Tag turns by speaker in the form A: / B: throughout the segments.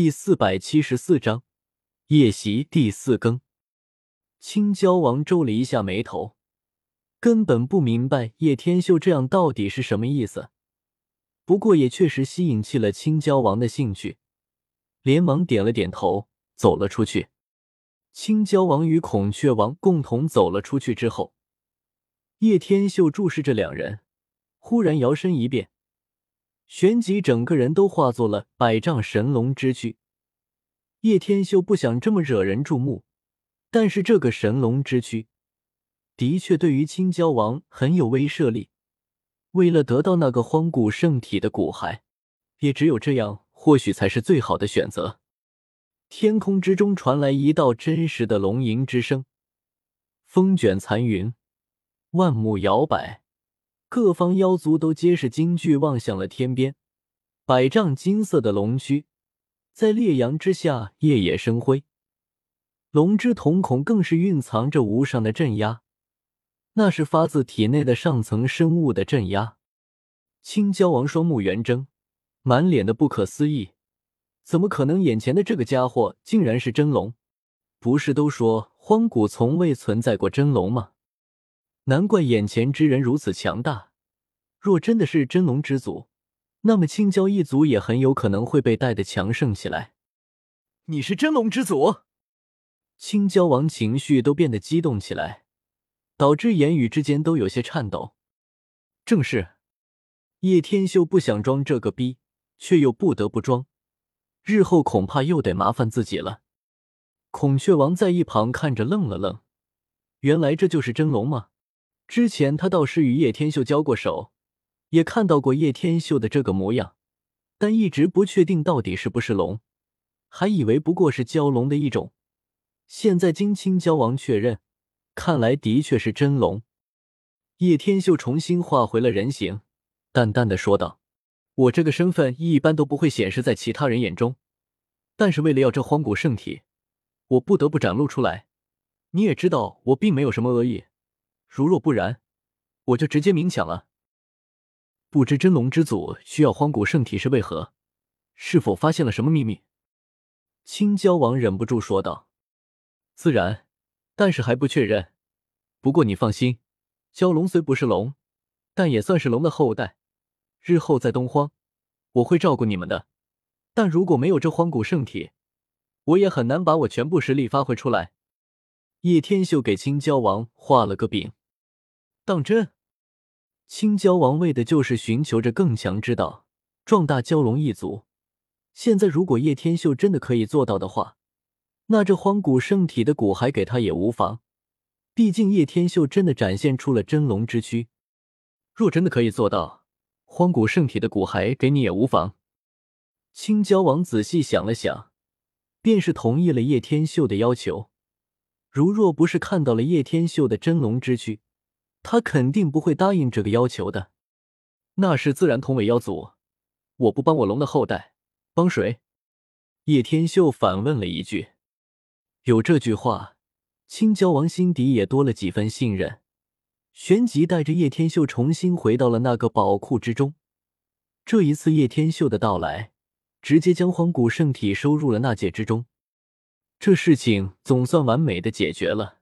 A: 第四百七十四章夜袭第四更。青椒王皱了一下眉头，根本不明白叶天秀这样到底是什么意思。不过也确实吸引起了青椒王的兴趣，连忙点了点头，走了出去。青椒王与孔雀王共同走了出去之后，叶天秀注视着两人，忽然摇身一变。旋即，整个人都化作了百丈神龙之躯。叶天秀不想这么惹人注目，但是这个神龙之躯的确对于青椒王很有威慑力。为了得到那个荒古圣体的骨骸，也只有这样，或许才是最好的选择。天空之中传来一道真实的龙吟之声，风卷残云，万木摇摆。各方妖族都皆是惊惧，望向了天边。百丈金色的龙躯在烈阳之下夜夜生辉，龙之瞳孔更是蕴藏着无上的镇压，那是发自体内的上层生物的镇压。青椒王双目圆睁，满脸的不可思议：怎么可能？眼前的这个家伙竟然是真龙？不是都说荒古从未存在过真龙吗？难怪眼前之人如此强大。若真的是真龙之祖，那么青蛟一族也很有可能会被带的强盛起来。
B: 你是真龙之祖？
A: 青蛟王情绪都变得激动起来，导致言语之间都有些颤抖。正是。叶天秀不想装这个逼，却又不得不装，日后恐怕又得麻烦自己了。孔雀王在一旁看着愣了愣，原来这就是真龙吗？之前他倒是与叶天秀交过手，也看到过叶天秀的这个模样，但一直不确定到底是不是龙，还以为不过是蛟龙的一种。现在经青蛟王确认，看来的确是真龙。叶天秀重新化回了人形，淡淡的说道：“我这个身份一般都不会显示在其他人眼中，但是为了要这荒古圣体，我不得不展露出来。你也知道，我并没有什么恶意。”如若不然，我就直接明抢了。不知真龙之祖需要荒古圣体是为何？是否发现了什么秘密？青蛟王忍不住说道：“自然，但是还不确认。不过你放心，蛟龙虽不是龙，但也算是龙的后代。日后在东荒，我会照顾你们的。但如果没有这荒古圣体，我也很难把我全部实力发挥出来。”叶天秀给青椒王画了个饼。当真？青蛟王为的就是寻求着更强之道，壮大蛟龙一族。现在如果叶天秀真的可以做到的话，那这荒古圣体的骨骸给他也无妨。毕竟叶天秀真的展现出了真龙之躯。若真的可以做到，荒古圣体的骨骸给你也无妨。青蛟王仔细想了想，便是同意了叶天秀的要求。如若不是看到了叶天秀的真龙之躯，他肯定不会答应这个要求的，那是自然同为妖族，我不帮我龙的后代，帮谁？叶天秀反问了一句。有这句话，青椒王心底也多了几分信任，旋即带着叶天秀重新回到了那个宝库之中。这一次，叶天秀的到来，直接将荒古圣体收入了纳戒之中，这事情总算完美的解决了。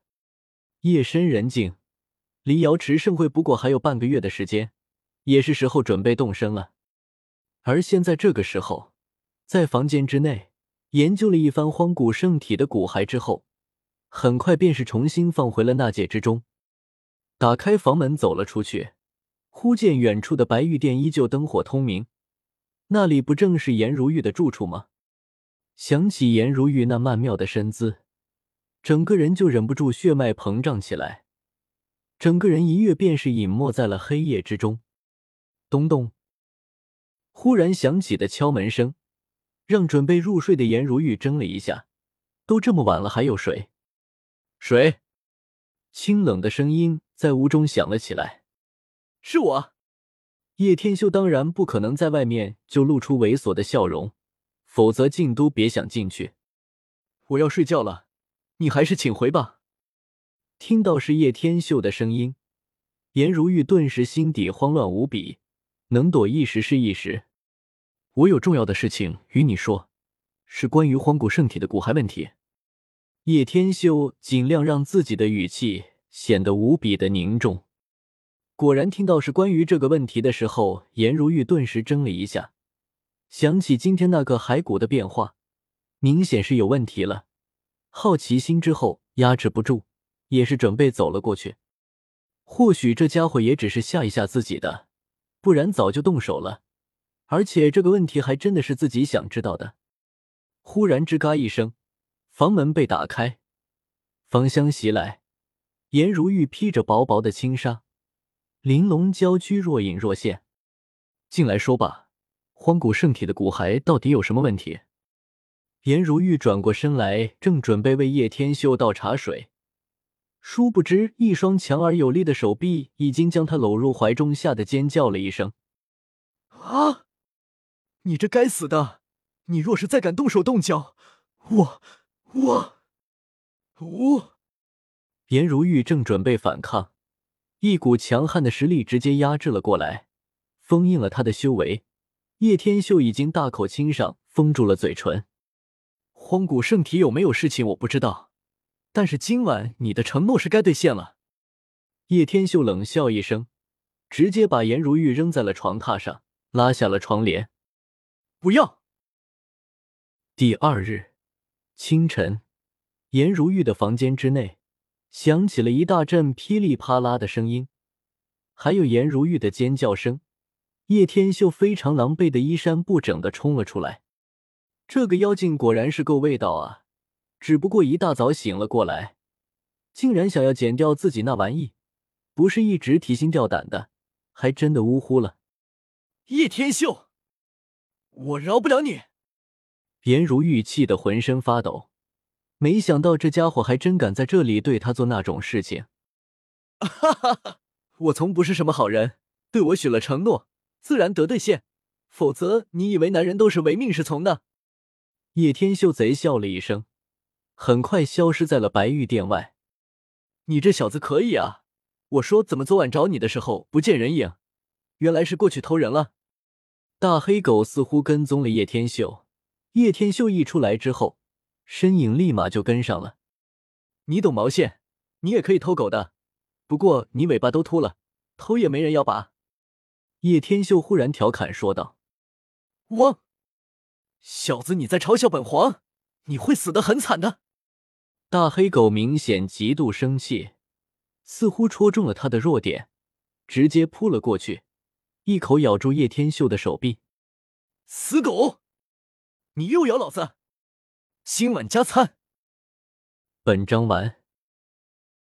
A: 夜深人静。离瑶池盛会不过还有半个月的时间，也是时候准备动身了。而现在这个时候，在房间之内研究了一番荒古圣体的骨骸之后，很快便是重新放回了纳戒之中。打开房门走了出去，忽见远处的白玉殿依旧灯火通明，那里不正是颜如玉的住处吗？想起颜如玉那曼妙的身姿，整个人就忍不住血脉膨胀起来。整个人一跃便是隐没在了黑夜之中。咚咚，忽然响起的敲门声，让准备入睡的颜如玉怔了一下。都这么晚了，还有谁？谁？清冷的声音在屋中响了起来。
B: 是我。
A: 叶天修当然不可能在外面就露出猥琐的笑容，否则进都别想进去。
B: 我要睡觉了，你还是请回吧。
A: 听到是叶天秀的声音，颜如玉顿时心底慌乱无比，能躲一时是一时。我有重要的事情与你说，是关于荒古圣体的骨骸问题。叶天秀尽量让自己的语气显得无比的凝重。果然，听到是关于这个问题的时候，颜如玉顿时怔了一下，想起今天那个骸骨的变化，明显是有问题了。好奇心之后压制不住，也是准备走了过去。或许这家伙也只是吓一吓自己的，不然早就动手了。而且这个问题还真的是自己想知道的。忽然吱嘎一声，房门被打开，芳香袭来。颜如玉披着薄薄的轻纱，玲珑娇躯若隐若现。进来说吧，荒古圣体的骨骸到底有什么问题？颜如玉转过身来，正准备为叶天秀倒茶水，殊不知一双强而有力的手臂已经将他搂入怀中，吓得尖叫了一声：“
B: 啊！你这该死的！你若是再敢动手动脚，我我我……”
A: 颜如玉正准备反抗，一股强悍的实力直接压制了过来，封印了他的修为。叶天秀已经大口亲上，封住了嘴唇。
B: 荒古圣体有没有事情我不知道，但是今晚你的承诺是该兑现了。
A: 叶天秀冷笑一声，直接把颜如玉扔在了床榻上，拉下了窗帘。
B: 不要。
A: 第二日清晨，颜如玉的房间之内响起了一大阵噼里啪啦的声音，还有颜如玉的尖叫声。叶天秀非常狼狈的衣衫不整的冲了出来。这个妖精果然是够味道啊！只不过一大早醒了过来，竟然想要剪掉自己那玩意，不是一直提心吊胆的，还真的呜呼了。
B: 叶天秀，我饶不了你！
A: 颜如玉气得浑身发抖，没想到这家伙还真敢在这里对他做那种事情。
B: 哈哈哈！我从不是什么好人，对我许了承诺，自然得兑现，否则你以为男人都是唯命是从的？
A: 叶天秀贼笑了一声，很快消失在了白玉殿外。
B: 你这小子可以啊！我说怎么昨晚找你的时候不见人影，原来是过去偷人了。
A: 大黑狗似乎跟踪了叶天秀，叶天秀一出来之后，身影立马就跟上了。
B: 你懂毛线？你也可以偷狗的，不过你尾巴都秃了，偷也没人要拔。
A: 叶天秀忽然调侃说道：“
B: 我！”小子，你在嘲笑本皇，你会死得很惨的。
A: 大黑狗明显极度生气，似乎戳中了他的弱点，直接扑了过去，一口咬住叶天秀的手臂。
B: 死狗，你又咬老子！今晚加餐。
A: 本章完。